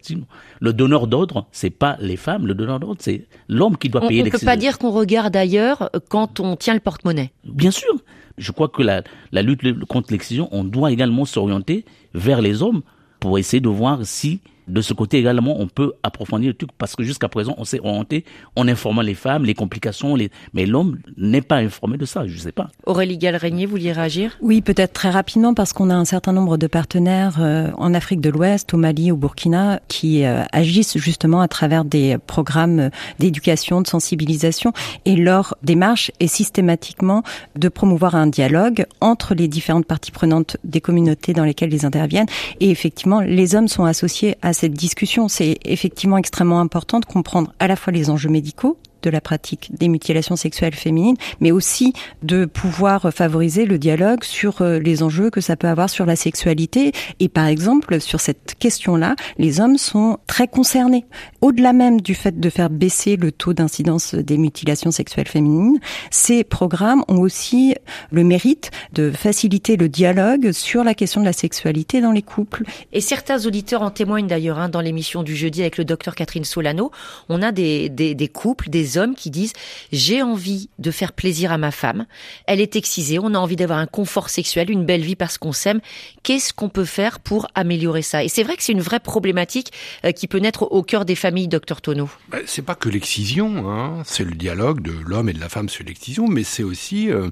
le donneur d'ordre c'est pas les femmes, le donneur d'ordre c'est l'homme qui doit on, payer l'excision. On peut pas dire qu'on regarde ailleurs quand on tient le porte-monnaie. Bien sûr. Je crois que la, la lutte contre l'excision, on doit également s'orienter vers les hommes pour essayer de voir si de ce côté également, on peut approfondir le truc parce que jusqu'à présent, on s'est orienté en informant les femmes, les complications, les... mais l'homme n'est pas informé de ça, je sais pas. Aurélie Galrenier, vous vouliez réagir? Oui, peut-être très rapidement parce qu'on a un certain nombre de partenaires euh, en Afrique de l'Ouest, au Mali, au Burkina, qui euh, agissent justement à travers des programmes d'éducation, de sensibilisation, et leur démarche est systématiquement de promouvoir un dialogue entre les différentes parties prenantes des communautés dans lesquelles ils interviennent, et effectivement, les hommes sont associés à cette discussion. C'est effectivement extrêmement important de comprendre à la fois les enjeux médicaux de la pratique des mutilations sexuelles féminines, mais aussi de pouvoir favoriser le dialogue sur les enjeux que ça peut avoir sur la sexualité. Et par exemple, sur cette question-là, les hommes sont très concernés. Au-delà même du fait de faire baisser le taux d'incidence des mutilations sexuelles féminines, ces programmes ont aussi le mérite de faciliter le dialogue sur la question de la sexualité dans les couples. Et certains auditeurs en témoignent d'ailleurs hein, dans l'émission du jeudi avec le docteur Catherine Solano. On a des couples, des hommes qui disent j'ai envie de faire plaisir à ma femme, elle est excisée, on a envie d'avoir un confort sexuel, une belle vie parce qu'on s'aime. Qu'est-ce qu'on peut faire pour améliorer ça? Et c'est vrai que c'est une vraie problématique euh, qui peut naître au cœur des familles, docteur Tonneau. Ben, c'est pas que l'excision, hein. c'est le dialogue de l'homme et de la femme sur l'excision, mais c'est aussi euh,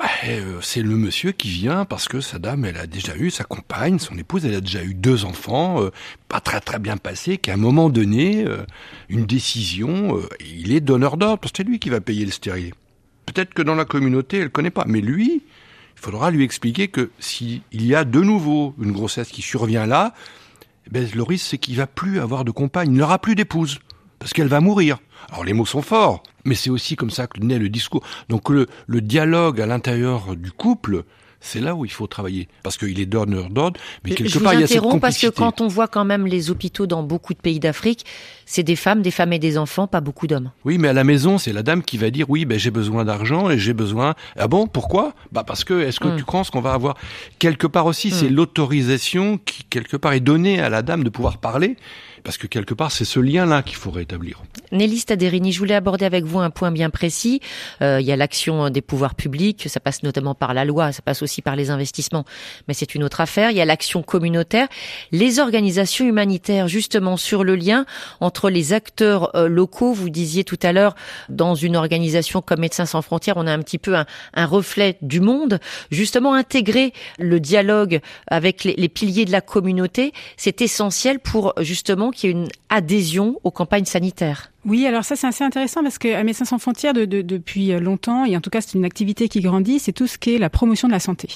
bah, euh, c'est le monsieur qui vient parce que sa dame, elle a déjà eu sa compagne, son épouse, elle a déjà eu deux enfants, euh, pas très très bien passé, qu'à un moment donné, euh, une décision, il est donneur d'ordre, parce que c'est lui qui va payer le stérilet. Peut-être que dans la communauté, elle connaît pas, mais lui, il faudra lui expliquer que s'il y a de nouveau une grossesse qui survient là, eh ben, le risque c'est qu'il va plus avoir de compagne, il n'aura plus d'épouse, parce qu'elle va mourir. Alors les mots sont forts, mais c'est aussi comme ça que naît le discours. Donc le, le dialogue à l'intérieur du couple, C'est là où il faut travailler. Parce qu'il est donneur d'ordre, mais quelque Je part, vous il y a cette interromps parce que complicité. quand on voit quand même les hôpitaux dans beaucoup de pays d'Afrique, c'est des femmes, des femmes et des enfants, pas beaucoup d'hommes. Oui, mais à la maison, c'est la dame qui va dire oui, ben j'ai besoin d'argent et j'ai besoin. Ah bon, pourquoi? Bah parce que est-ce que Mm. tu penses qu'on va avoir? Quelque part aussi, c'est Mm. l'autorisation qui quelque part est donnée à la dame de pouvoir parler, parce que quelque part c'est ce lien-là qu'il faut rétablir. Nelly Staderini, je voulais aborder avec vous un point bien précis. Euh, il y a l'action des pouvoirs publics, ça passe notamment par la loi, ça passe aussi par les investissements, mais c'est une autre affaire. Il y a l'action communautaire, les organisations humanitaires, justement sur le lien entre les acteurs euh, locaux. Vous disiez tout à l'heure, dans une organisation comme Médecins sans frontières, on a un petit peu un, un reflet du monde. Justement, intégrer le dialogue avec les, les piliers de la communauté, c'est essentiel pour justement qu'il y ait une adhésion aux campagnes sanitaires. Oui, alors ça c'est assez intéressant parce que à Médecins sans frontières de, de- depuis longtemps et en tout cas c'est une activité qui grandit, c'est tout ce qui est la promotion de la santé.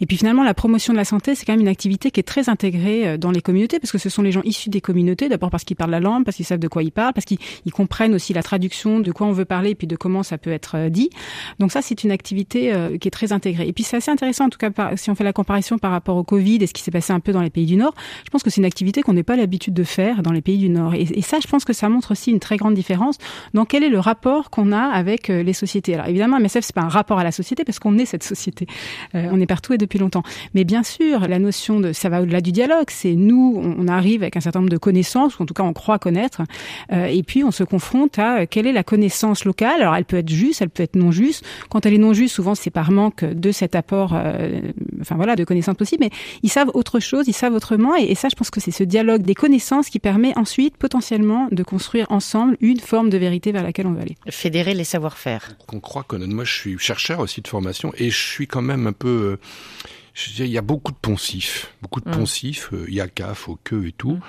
Et puis finalement la promotion de la santé c'est quand même une activité qui est très intégrée euh, dans les communautés parce que ce sont les gens issus des communautés, d'abord parce qu'ils parlent la langue, parce qu'ils savent de quoi ils parlent, parce qu'ils ils comprennent aussi la traduction de quoi on veut parler et puis de comment ça peut être euh, dit. Donc ça c'est une activité euh, qui est très intégrée. Et puis c'est assez intéressant en tout cas si on fait la comparaison par rapport au Covid et ce qui s'est passé un peu dans les pays du Nord. Je pense que c'est une activité qu'on n'est pas l'habitude de faire dans les pays du Nord. Et, ça, je pense que ça montre aussi une grande différence dans quel est le rapport qu'on a avec euh, les sociétés? Alors évidemment, MSF, c'est pas un rapport à la société parce qu'on est cette société. Euh, on est partout et depuis longtemps. Mais bien sûr, la notion de ça va au-delà du dialogue. C'est nous, on, arrive avec un certain nombre de connaissances, ou en tout cas on croit connaître, euh, et puis on se confronte à quelle est la connaissance locale? Alors elle peut être juste, elle peut être non juste. Quand elle est non juste, souvent c'est par manque de cet apport, enfin voilà, de connaissances possibles. Mais ils savent autre chose, ils savent autrement, et ça, je pense que c'est ce dialogue des connaissances qui permet ensuite potentiellement de construire ensemble une forme de vérité vers laquelle on va aller. Fédérer les savoir-faire. Qu'on croit connaître. Moi, je suis chercheur aussi de formation et je suis quand même un peu. euh, je veux dire, il y a beaucoup de poncifs, beaucoup de Mm. poncifs. euh, Il y a CAF, au queue et tout. Mm.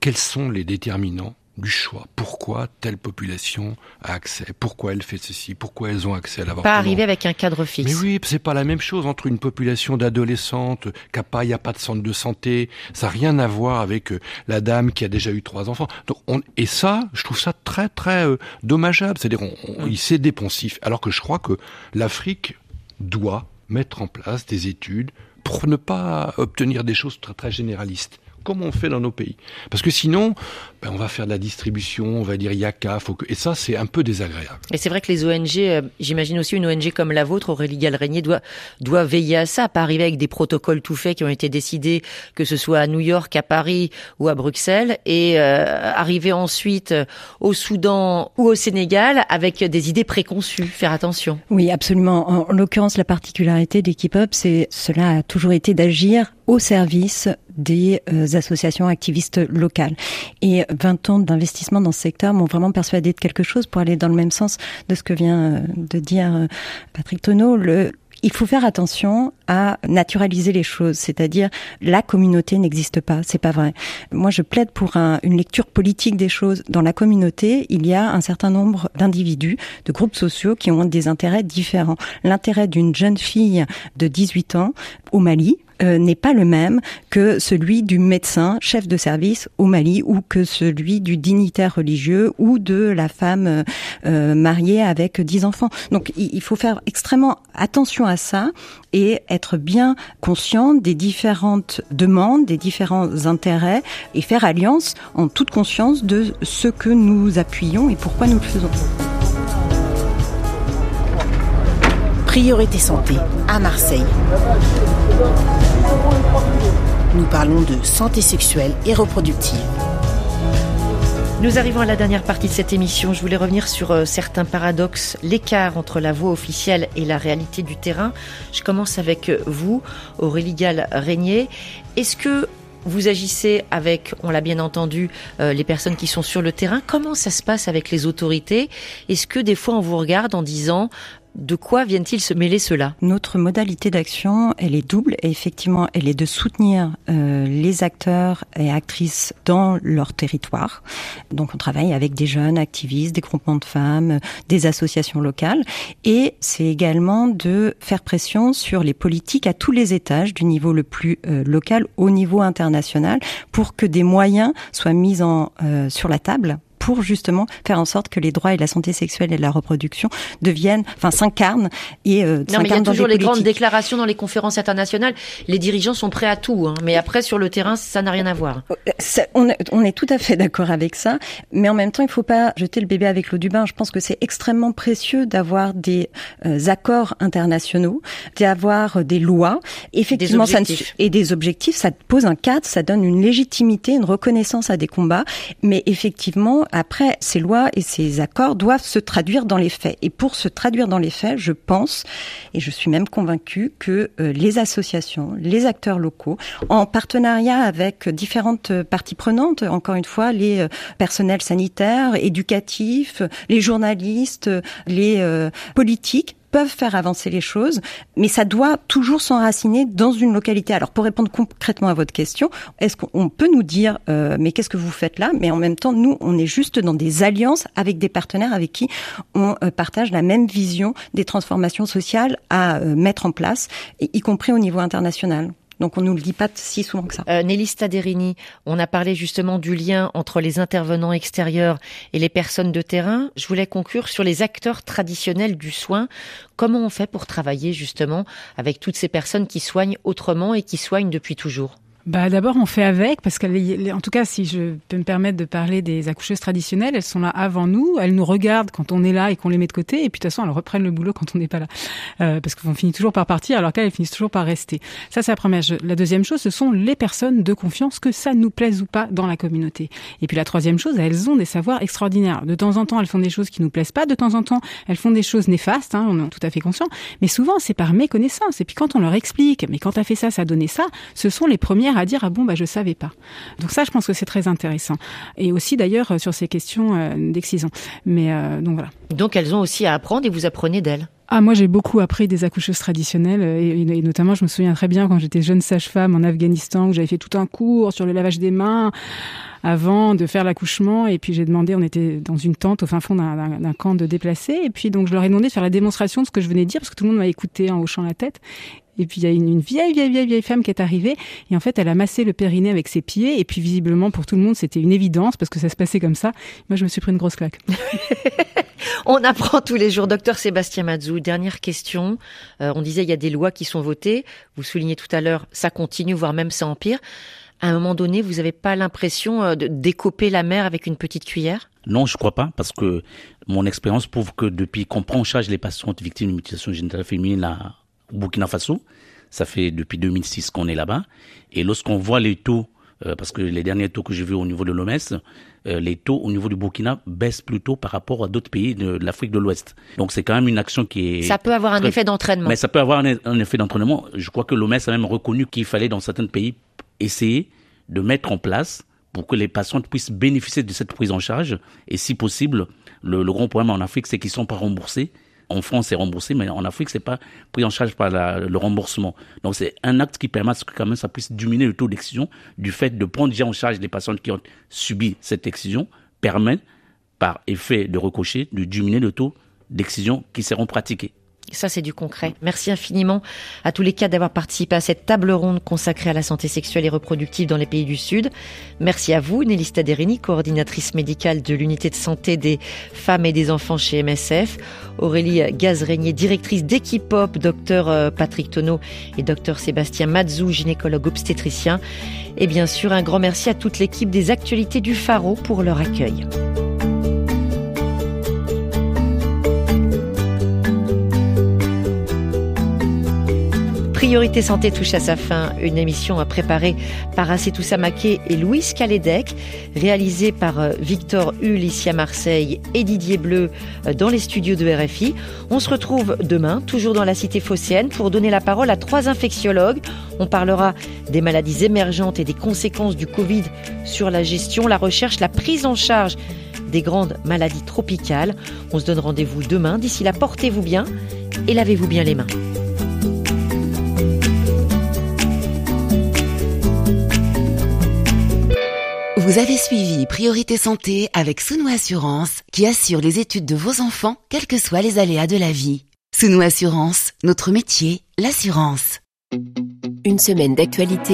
Quels sont les déterminants du choix Pourquoi telle population a accès Pourquoi elle fait ceci Pourquoi elles ont accès à l'avortement Pas arriver avec un cadre fixe. Mais oui, c'est pas la même chose entre une population d'adolescentes qui a pas, y a pas de centre de santé. Ça n'a rien à voir avec euh, la dame qui a déjà eu trois enfants. Donc on, et ça, je trouve ça très très euh, dommageable. C'est-à-dire, on, on, il s'est dépensif. Alors que je crois que l'Afrique doit mettre en place des études pour ne pas obtenir des choses très très généralistes comme on fait dans nos pays? Parce que sinon, ben, on va faire de la distribution, on va dire yaka, faut que... et ça c'est un peu désagréable. Et c'est vrai que les ONG, euh, j'imagine aussi une ONG comme la vôtre, Aurélie Galrenier, doit, doit veiller à ça, pas arriver avec des protocoles tout faits qui ont été décidés, que ce soit à New York, à Paris ou à Bruxelles, et euh, arriver ensuite euh, au Soudan ou au Sénégal avec des idées préconçues. Faire attention. Oui, absolument. En, en l'occurrence, la particularité d'Equip Up, c'est cela a toujours été d'agir au service des euh, associations activistes locales. Et 20 ans d'investissement dans ce secteur m'ont vraiment persuadé de quelque chose pour aller dans le même sens de ce que vient euh, de dire euh, Patrick Tonneau. Le, il faut faire attention à naturaliser les choses, c'est-à-dire la communauté n'existe pas, c'est pas vrai. Moi, je plaide pour un, une lecture politique des choses. Dans la communauté, il y a un certain nombre d'individus, de groupes sociaux qui ont des intérêts différents. L'intérêt d'une jeune fille de 18 ans au Mali, euh, n'est pas le même que celui du médecin chef de service au Mali ou que celui du dignitaire religieux ou de la femme euh, mariée avec dix enfants. Donc il, il faut faire extrêmement attention à ça et être bien conscient des différentes demandes, des différents intérêts et faire alliance en toute conscience de ce que nous appuyons et pourquoi nous le faisons. Priorité santé à Marseille. Nous parlons de santé sexuelle et reproductive. Nous arrivons à la dernière partie de cette émission. Je voulais revenir sur euh, certains paradoxes, l'écart entre la voix officielle et la réalité du terrain. Je commence avec euh, vous, Aurélie Gall-Régnier. Est-ce que vous agissez avec, on l'a bien entendu, euh, les personnes qui sont sur le terrain? Comment ça se passe avec les autorités? Est-ce que des fois on vous regarde en disant de quoi viennent-ils se mêler cela Notre modalité d'action, elle est double et effectivement, elle est de soutenir euh, les acteurs et actrices dans leur territoire. Donc, on travaille avec des jeunes activistes, des groupements de femmes, des associations locales, et c'est également de faire pression sur les politiques à tous les étages, du niveau le plus euh, local au niveau international, pour que des moyens soient mis en, euh, sur la table pour justement faire en sorte que les droits et la santé sexuelle et la reproduction deviennent, enfin, s'incarnent et euh, non, mais il y a toujours les grandes déclarations dans les conférences internationales. Les dirigeants sont prêts à tout, hein, mais après sur le terrain, ça n'a rien à voir. Ça, on, on, est tout à fait [LAUGHS] d'accord avec ça, mais en même temps, il ne faut pas jeter le bébé avec l'eau du bain. Je pense que c'est extrêmement précieux d'avoir des euh, accords internationaux, d'avoir des lois, effectivement, des. Ça et des objectifs. Ça pose un cadre, ça donne une légitimité, une reconnaissance à des combats, mais effectivement, après, ces lois et ces accords doivent se traduire dans les faits. Et pour se traduire dans les faits, je pense, et je suis même convaincue que euh, les associations, les acteurs locaux, en partenariat avec différentes parties prenantes, encore une fois, les euh, personnels sanitaires, éducatifs, les journalistes, les euh, politiques, peuvent faire avancer les choses, mais ça doit toujours s'enraciner dans une localité. Alors pour répondre concrètement à votre question, est-ce qu'on peut nous dire euh, mais qu'est-ce que vous faites là? Mais en même temps, nous, on est juste dans des alliances avec des partenaires avec qui on euh, partage la même vision des transformations sociales à euh, mettre en place, y compris au niveau international. Donc on nous le dit pas si souvent que ça. Euh, Nelly on a parlé justement du lien entre les intervenants extérieurs et les personnes de terrain. Je voulais conclure sur les acteurs traditionnels du soin. Comment on fait pour travailler justement avec toutes ces personnes qui soignent autrement et qui soignent depuis toujours? Bah d'abord on fait avec parce qu'en tout cas si je peux me permettre de parler des accoucheuses traditionnelles, elles sont là avant nous, elles nous regardent quand on est là et qu'on les met de côté et puis de toute façon elles reprennent le boulot quand on n'est pas là euh, parce qu'on finit toujours par partir alors qu'elles finissent toujours par rester. Ça c'est la première. La deuxième chose, ce sont les personnes de confiance que ça nous plaise ou pas dans la communauté. Et puis la troisième chose, elles ont des savoirs extraordinaires. De temps en temps elles font des choses qui nous plaisent pas, de temps en temps elles font des choses néfastes, hein, on est tout à fait conscient, mais souvent c'est par méconnaissance. Et puis quand on leur explique, mais quand t'as fait ça, ça a donné ça, ce sont les premières à dire ah bon bah je savais pas. Donc ça je pense que c'est très intéressant et aussi d'ailleurs euh, sur ces questions euh, d'excision. Mais euh, donc voilà. Donc elles ont aussi à apprendre et vous apprenez d'elles. Ah, moi, j'ai beaucoup appris des accoucheuses traditionnelles et, et, notamment, je me souviens très bien quand j'étais jeune sage-femme en Afghanistan où j'avais fait tout un cours sur le lavage des mains avant de faire l'accouchement et puis j'ai demandé, on était dans une tente au fin fond d'un camp de déplacés et puis donc je leur ai demandé de faire la démonstration de ce que je venais de dire parce que tout le monde m'a écouté en hochant la tête et puis il y a une, une, vieille, vieille, vieille, vieille femme qui est arrivée. Et en fait, elle a massé le périnée avec ses pieds. Et puis visiblement, pour tout le monde, c'était une évidence parce que ça se passait comme ça. Moi, je me suis pris une grosse claque. [LAUGHS] on apprend tous les jours. Docteur Sébastien Mazou, dernière question. Euh, on disait il y a des lois qui sont votées. Vous soulignez tout à l'heure, ça continue, voire même ça empire. À un moment donné, vous n'avez pas l'impression euh, de décoper la mer avec une petite cuillère? Non, je crois pas, parce que mon expérience prouve que depuis qu'on prend en charge les patientes victimes de mutilation génitale féminine Burkina Faso, ça fait depuis 2006 qu'on est là-bas, et lorsqu'on voit les taux euh, parce que les derniers taux que j'ai vus au niveau de l'OMS, euh, les taux au niveau du Burkina baissent plutôt par rapport à d'autres pays de, l'Afrique de l'Ouest. Donc c'est quand même une action qui est... Ça peut avoir un effet d'entraînement. Mais ça peut avoir un, un effet d'entraînement. Je crois que l'OMS a même reconnu qu'il fallait dans certains pays essayer de mettre en place pour que les patientes puissent bénéficier de cette prise en charge. Et si possible, le, le grand problème en Afrique, c'est qu'ils sont pas remboursés en France, c'est remboursé, mais en Afrique, c'est pas pris en charge par le remboursement. Donc, c'est un acte qui permet que quand même ça puisse diminuer le taux d'excision du fait de prendre déjà en charge les patients qui ont subi cette excision, permet, par effet de ricochet, de diminuer le taux d'excision qui seront pratiqués. Ça, c'est du concret. Merci infiniment à tous les cas d'avoir participé à cette table ronde consacrée à la santé sexuelle et reproductive dans les pays du Sud. Merci à vous, Nelly Staderini, coordinatrice médicale de l'unité de santé des femmes et des enfants chez MSF. Aurélie Gazrégnier, directrice d'équipe pop, docteur euh, Patrick Tonneau et docteur Sébastien Mazou, gynécologue obstétricien. Et bien sûr, un grand merci à toute l'équipe des actualités du Pharo pour leur accueil. Priorité Santé touche à sa fin, une émission préparée par Assetou Samaké et Louise Calédec, réalisée par euh, Victor Hull ici à Marseille et Didier Bleu euh, dans les studios de RFI. On se retrouve demain, toujours dans la cité phocéenne, pour donner la parole à trois infectiologues. On parlera des maladies émergentes et des conséquences du Covid sur la gestion, la recherche, la prise en charge des grandes maladies tropicales. On se donne rendez-vous demain. D'ici là, portez-vous bien et lavez-vous bien les mains. Vous avez suivi Priorité Santé avec Sounou Assurance qui assure les études de vos enfants, quels que soient les aléas de la vie. Sounou Assurance, notre métier, l'assurance. Une semaine d'actualité